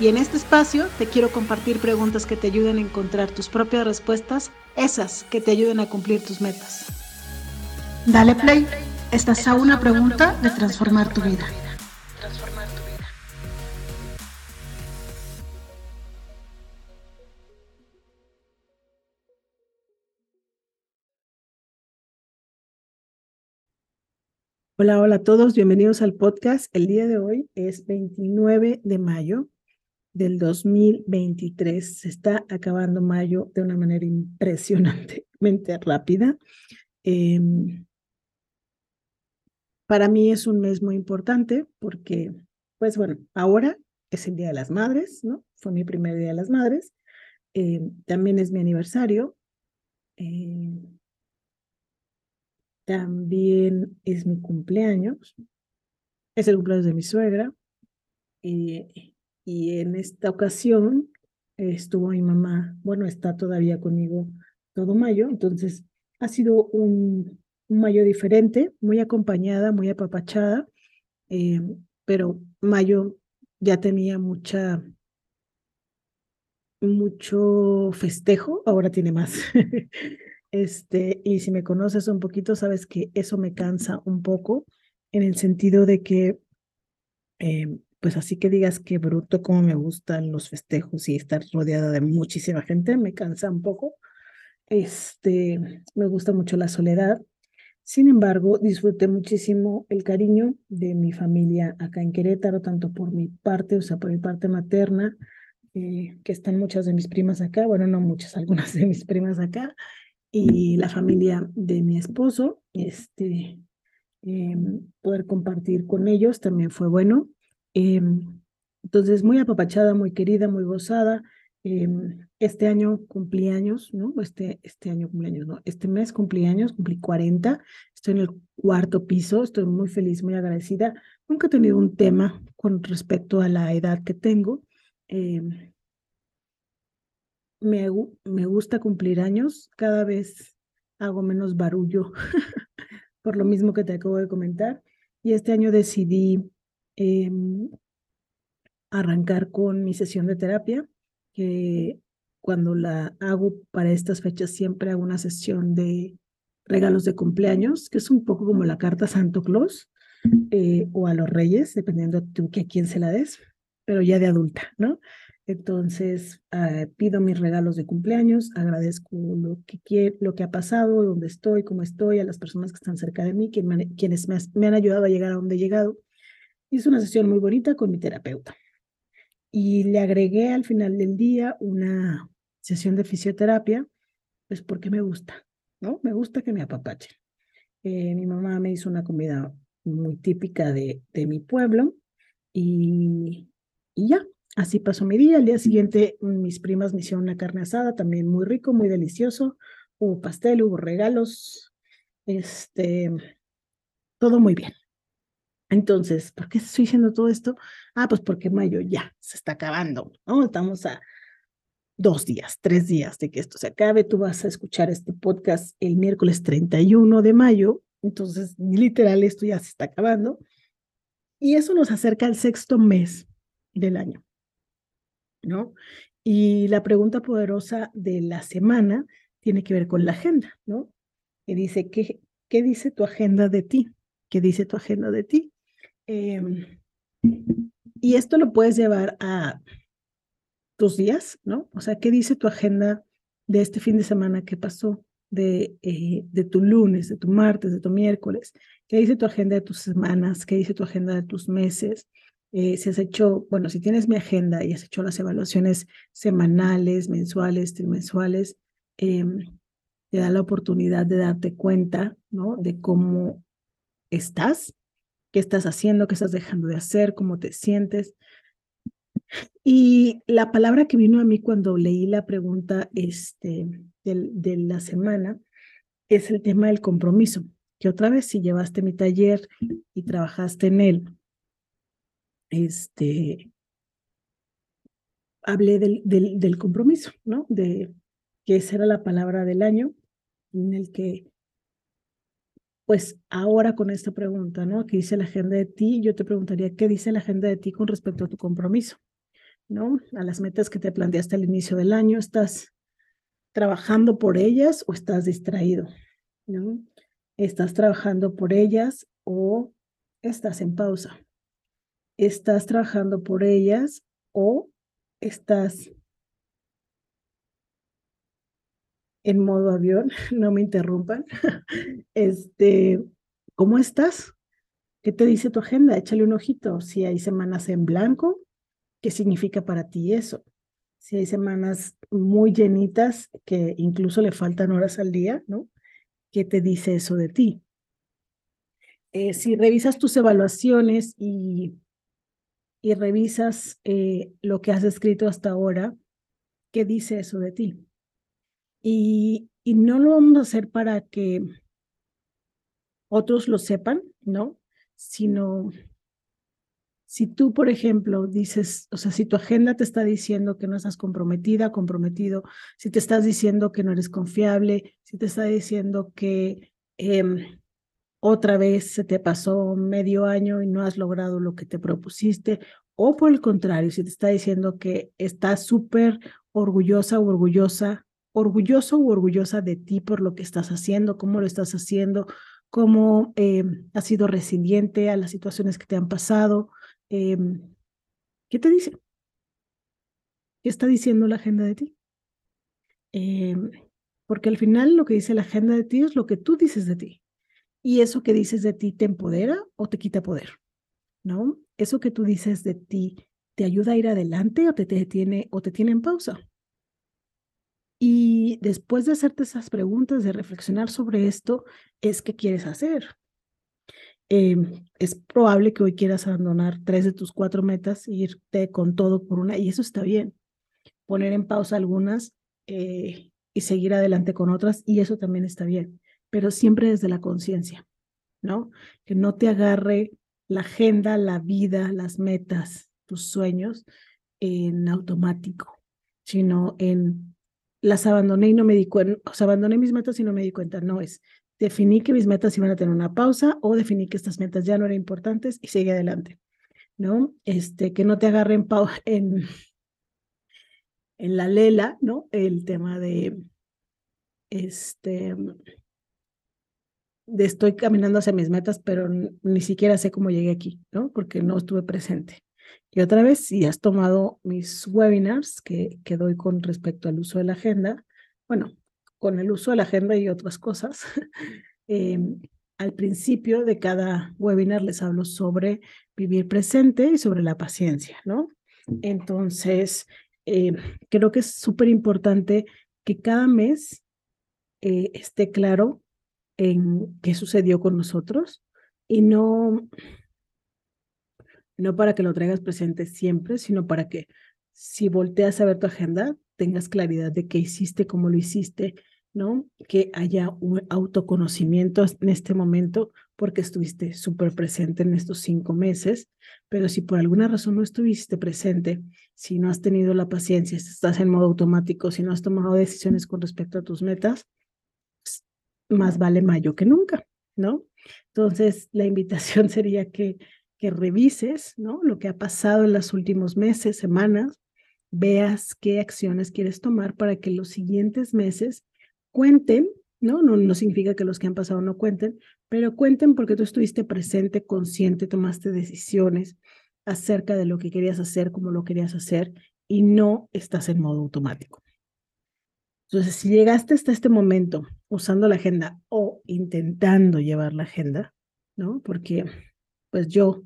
Y en este espacio te quiero compartir preguntas que te ayuden a encontrar tus propias respuestas, esas que te ayuden a cumplir tus metas. Dale play, estás a una pregunta de transformar tu vida. Hola, hola a todos, bienvenidos al podcast. El día de hoy es 29 de mayo del 2023. Se está acabando mayo de una manera impresionantemente rápida. Eh, para mí es un mes muy importante porque, pues bueno, ahora es el Día de las Madres, ¿no? Fue mi primer Día de las Madres. Eh, también es mi aniversario. Eh, también es mi cumpleaños. Es el cumpleaños de mi suegra. Y, y en esta ocasión estuvo mi mamá, bueno, está todavía conmigo todo mayo, entonces ha sido un, mayo diferente, muy acompañada, muy apapachada, eh, pero mayo ya tenía mucha, mucho festejo, ahora tiene más. Este, y si me conoces un poquito, sabes que eso me cansa un poco, en el sentido de que, eh, pues así que digas que bruto como me gustan los festejos y estar rodeada de muchísima gente, me cansa un poco. Este, me gusta mucho la soledad. Sin embargo, disfruté muchísimo el cariño de mi familia acá en Querétaro, tanto por mi parte, o sea, por mi parte materna, eh, que están muchas de mis primas acá, bueno, no muchas, algunas de mis primas acá, y la familia de mi esposo, este, eh, poder compartir con ellos también fue bueno. Eh, entonces, muy apapachada, muy querida, muy gozada. Eh, este año cumplí años, ¿no? Este, este año cumplí años, ¿no? Este mes cumplí años, cumplí 40. Estoy en el cuarto piso, estoy muy feliz, muy agradecida. Nunca he tenido un tema con respecto a la edad que tengo. Eh, me, me gusta cumplir años, cada vez hago menos barullo, por lo mismo que te acabo de comentar. Y este año decidí eh, arrancar con mi sesión de terapia, que cuando la hago para estas fechas siempre hago una sesión de regalos de cumpleaños, que es un poco como la carta Santo Claus eh, o a los reyes, dependiendo de tú que a quién se la des, pero ya de adulta, ¿no? Entonces, uh, pido mis regalos de cumpleaños, agradezco lo que, lo que ha pasado, dónde estoy, cómo estoy, a las personas que están cerca de mí, quien me, quienes me, me, han ayudado a llegar a donde he llegado. Hice una sesión muy bonita con mi terapeuta. Y le agregué al final del día una sesión de fisioterapia, pues porque me gusta, ¿no? Me gusta que me apapachen. Eh, mi mamá me hizo una comida muy típica de, de mi pueblo y, y ya, Así pasó mi día. Al día siguiente, mis primas me hicieron una carne asada, también muy rico, muy delicioso. Hubo pastel, hubo regalos, este, todo muy bien. Entonces, ¿por qué estoy diciendo todo esto? Ah, pues porque mayo ya se está acabando, ¿no? Estamos a dos días, tres días de que esto se acabe. Tú vas a escuchar este podcast el miércoles 31 de mayo. Entonces, literal, esto ya se está acabando. Y eso nos acerca al sexto mes del año. ¿no? Y la pregunta poderosa de la semana tiene que ver con la agenda, ¿no? Que dice, ¿qué, qué dice tu agenda de ti? ¿Qué dice tu agenda de ti? Eh, y esto lo puedes llevar a tus días, ¿no? O sea, ¿qué dice tu agenda de este fin de semana que pasó? De, eh, de tu lunes, de tu martes, de tu miércoles. ¿Qué dice tu agenda de tus semanas? ¿Qué dice tu agenda de tus meses? Eh, si has hecho, bueno, si tienes mi agenda y has hecho las evaluaciones semanales, mensuales, trimensuales, eh, te da la oportunidad de darte cuenta, ¿no? De cómo estás, qué estás haciendo, qué estás dejando de hacer, cómo te sientes. Y la palabra que vino a mí cuando leí la pregunta este, de la semana es el tema del compromiso, que otra vez si llevaste mi taller y trabajaste en él, este, hablé del, del, del compromiso, ¿no? De que esa era la palabra del año en el que pues ahora con esta pregunta, ¿no? ¿Qué dice la agenda de ti? Yo te preguntaría, ¿qué dice la agenda de ti con respecto a tu compromiso? ¿No? A las metas que te planteaste al inicio del año, ¿estás trabajando por ellas o estás distraído? ¿Estás trabajando por ellas o estás en pausa? ¿Estás trabajando por ellas o estás en modo avión, no me interrumpan. Este, ¿cómo estás? ¿Qué te dice tu agenda? Échale un ojito. Si hay semanas en blanco, ¿qué significa para ti eso? Si hay semanas muy llenitas que incluso le faltan horas al día, ¿no? ¿Qué te dice eso de ti? Eh, si revisas tus evaluaciones y, y revisas eh, lo que has escrito hasta ahora, ¿qué dice eso de ti? Y, no lo vamos a hacer para que otros lo sepan, ¿no? Sino si tú, por ejemplo, dices, o sea, si tu agenda te está diciendo que no estás comprometida, comprometido, si te estás diciendo que no eres confiable, si te está diciendo que em, otra vez se te pasó medio año y no has logrado lo que te propusiste, o por el contrario, si te está diciendo que estás súper orgullosa o orgullosa orgulloso o orgullosa de ti por lo que estás haciendo, cómo lo estás haciendo, cómo eh, has sido resiliente a las situaciones que te han pasado. Em, ¿Qué te dice? ¿Qué está diciendo la agenda de ti? Em, porque al final lo que dice la agenda de ti es lo que tú dices de ti. Y eso que dices de ti te empodera o te quita poder, ¿no? Eso que tú dices de ti te ayuda a ir adelante o te, te detiene o te tiene en pausa. Después de hacerte esas preguntas, de reflexionar sobre esto, es qué quieres hacer. Em, es probable que hoy quieras abandonar tres de tus cuatro metas e irte con todo por una, y eso está bien. Poner en pausa algunas eh, y seguir adelante con otras, y eso también está bien, pero siempre desde la conciencia, ¿no? Que no te agarre la agenda, la vida, las metas, tus sueños en automático, sino en las abandoné y no me di cuenta, o sea, abandoné mis metas y no me di cuenta, no es, definí que mis metas iban a tener una pausa o definí que estas metas ya no eran importantes y seguí adelante, ¿no? Este, que no te agarren en, en la lela, ¿no? El tema de, este, de estoy caminando hacia mis metas, pero ni siquiera sé cómo llegué aquí, ¿no? Porque no estuve presente. Y otra vez, si has tomado mis webinars que, que doy con respecto al uso de la agenda, bueno, con el uso de la agenda y otras cosas, em, al principio de cada webinar les hablo sobre vivir presente y sobre la paciencia, ¿no? Entonces, em, creo que es súper importante que cada mes eh, esté claro en qué sucedió con nosotros y no no para que lo traigas presente siempre, sino para que si volteas a ver tu agenda, tengas claridad de qué hiciste, cómo lo hiciste, ¿no? Que haya un autoconocimiento en este momento porque estuviste súper presente en estos cinco meses, pero si por alguna razón no estuviste presente, si no has tenido la paciencia, si estás en modo automático, si no has tomado decisiones con respecto a tus metas, pues, más vale mayo que nunca, ¿no? Entonces, la invitación sería que revises ¿no? lo que ha pasado en los últimos meses, semanas, veas qué acciones quieres tomar para que los siguientes meses cuenten, ¿no? No, no significa que los que han pasado no cuenten, pero cuenten porque tú estuviste presente, consciente, tomaste decisiones acerca de lo que querías hacer, cómo lo querías hacer y no estás en modo automático. Entonces, si llegaste hasta este momento usando la agenda o intentando llevar la agenda, ¿no? Porque pues yo,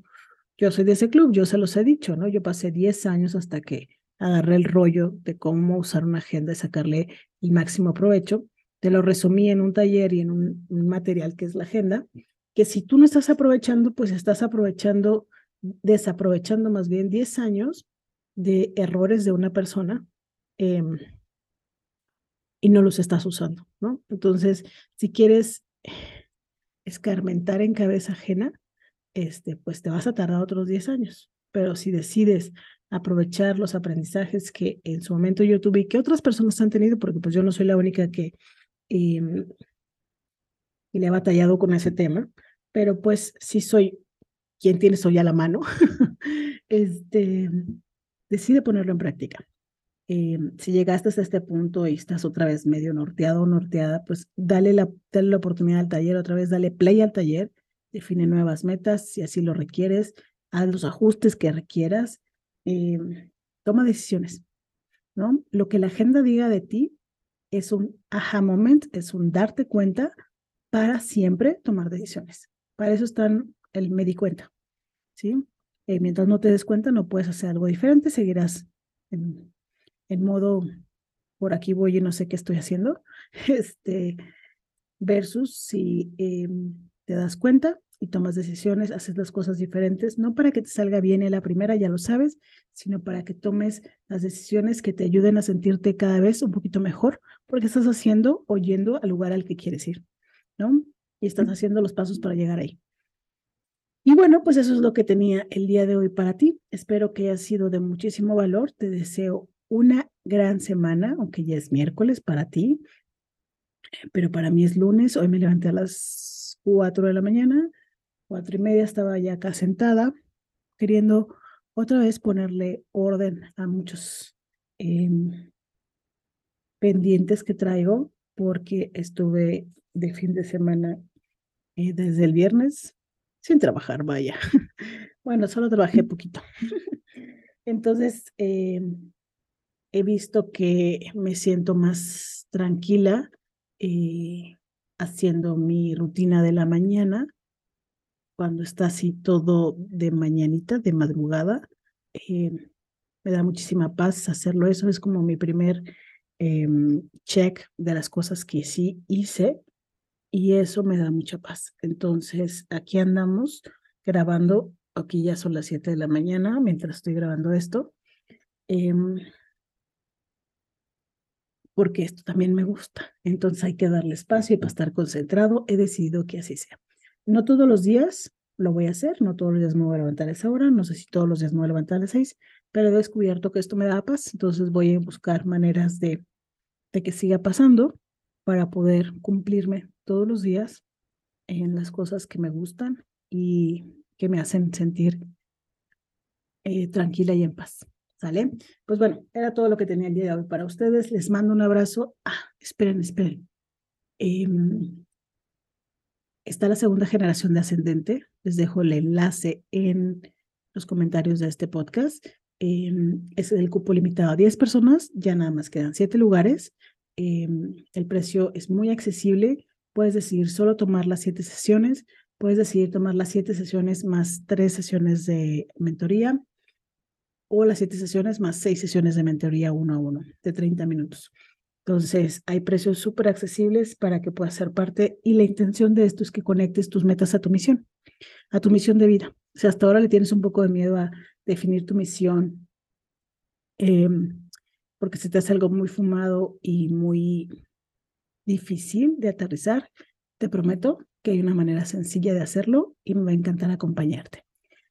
yo soy de ese club, yo se los he dicho, ¿no? Yo pasé 10 años hasta que agarré el rollo de cómo usar una agenda y sacarle el máximo provecho. Te lo resumí en un taller y en un, material que es la agenda, que si tú no estás aprovechando, pues estás aprovechando, desaprovechando más bien 10 años de errores de una persona em, y no los estás usando, ¿no? Entonces, si quieres escarmentar en cabeza ajena, este, pues te vas a tardar otros 10 años. Pero si decides aprovechar los aprendizajes que en su momento yo tuve y que otras personas han tenido, porque pues yo no soy la única que em, le ha batallado con ese tema, pero pues sí soy quien tiene eso ya a la mano, este, decide ponerlo en práctica. Em, si llegaste hasta este punto y estás otra vez medio norteado o norteada, pues dale la, dale la oportunidad al taller, otra vez dale play al taller, define nuevas metas si así lo requieres, haz los ajustes que requieras, em, toma decisiones, ¿no? Lo que la agenda diga de ti es un aha moment, es un darte cuenta para siempre tomar decisiones. Para eso están el me di cuenta, ¿sí? Eh, mientras no te des cuenta, no puedes hacer algo diferente, seguirás en, en modo, por aquí voy y no sé qué estoy haciendo, este, versus si em, te das cuenta y tomas decisiones, haces las cosas diferentes, no para que te salga bien en la primera, ya lo sabes, sino para que tomes las decisiones que te ayuden a sentirte cada vez un poquito mejor, porque estás haciendo o yendo al lugar al que quieres ir, ¿no? Y estás haciendo los pasos para llegar ahí. Y bueno, pues eso es lo que tenía el día de hoy para ti. Espero que haya sido de muchísimo valor. Te deseo una gran semana, aunque ya es miércoles para ti, pero para mí es lunes. Hoy me levanté a las cuatro de la mañana, cuatro y media estaba ya acá sentada, queriendo otra vez ponerle orden a muchos em, pendientes que traigo, porque estuve de fin de semana eh, desde el viernes sin trabajar, vaya. Bueno, solo trabajé poquito. Entonces, em, he visto que me siento más tranquila eh, haciendo mi rutina de la mañana, cuando está así todo de mañanita, de madrugada. Em, me da muchísima paz hacerlo. Eso es como mi primer em, check de las cosas que sí hice y eso me da mucha paz. Entonces, aquí andamos grabando, aquí ya son las 7 de la mañana mientras estoy grabando esto, em, porque esto también me gusta. Entonces hay que darle espacio y para estar concentrado he decidido que así sea. No todos los días lo voy a hacer, no todos los días me voy a levantar a esa hora, no sé si todos los días me voy a levantar a las 6, pero he descubierto que esto me da paz, entonces voy a buscar maneras de, de que siga pasando para poder cumplirme todos los días en las cosas que me gustan y que me hacen sentir eh, tranquila y en paz. ¿Sale? Pues bueno, era todo lo que tenía el día de hoy para ustedes. Les mando un abrazo. Ah, esperen, esperen. Em, está la segunda generación de ascendente. Les dejo el enlace en los comentarios de este podcast. Em, es el cupo limitado a 10 personas. Ya nada más quedan 7 lugares. Em, el precio es muy accesible. Puedes decidir solo tomar las siete sesiones, puedes decidir tomar las siete sesiones más tres sesiones de mentoría o las siete sesiones más seis sesiones de mentoría uno a uno de 30 minutos. Entonces, hay precios súper accesibles para que puedas ser parte y la intención de esto es que conectes tus metas a tu misión, a tu misión de vida. Si hasta ahora le tienes un poco de miedo a definir tu misión, em, porque se te hace algo muy fumado y muy difícil de aterrizar, te prometo que hay una manera sencilla de hacerlo y me va a encantar acompañarte.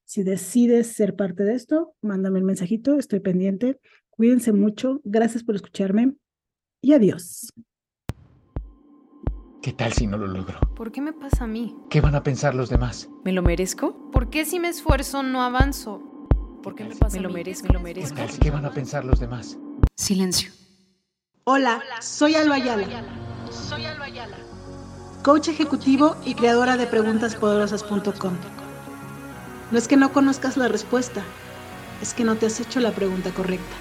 Si decides ser parte de esto, mándame un mensajito, estoy pendiente. Cuídense mucho, gracias por escucharme y adiós. ¿Qué tal si no lo logro? ¿Por qué me pasa a mí? ¿Qué van a pensar los demás? ¿Me lo merezco? ¿Por qué si me esfuerzo no avanzo? ¿Por qué me pasa ¿Me lo merezco? ¿Me lo merezco? ¿Qué van a pensar los demás? Silencio. Hola, soy Alba Ayala. Soy Alba Ayala. Coach ejecutivo y creadora de preguntaspoderosas.com. No es que no conozcas la respuesta, es que no te has hecho la pregunta correcta.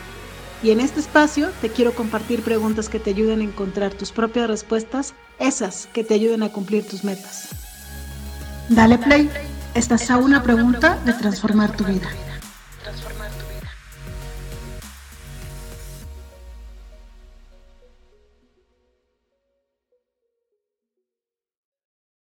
Y en este espacio te quiero compartir preguntas que te ayuden a encontrar tus propias respuestas, esas que te ayuden a cumplir tus metas. Dale play, estás a una pregunta de transformar tu vida.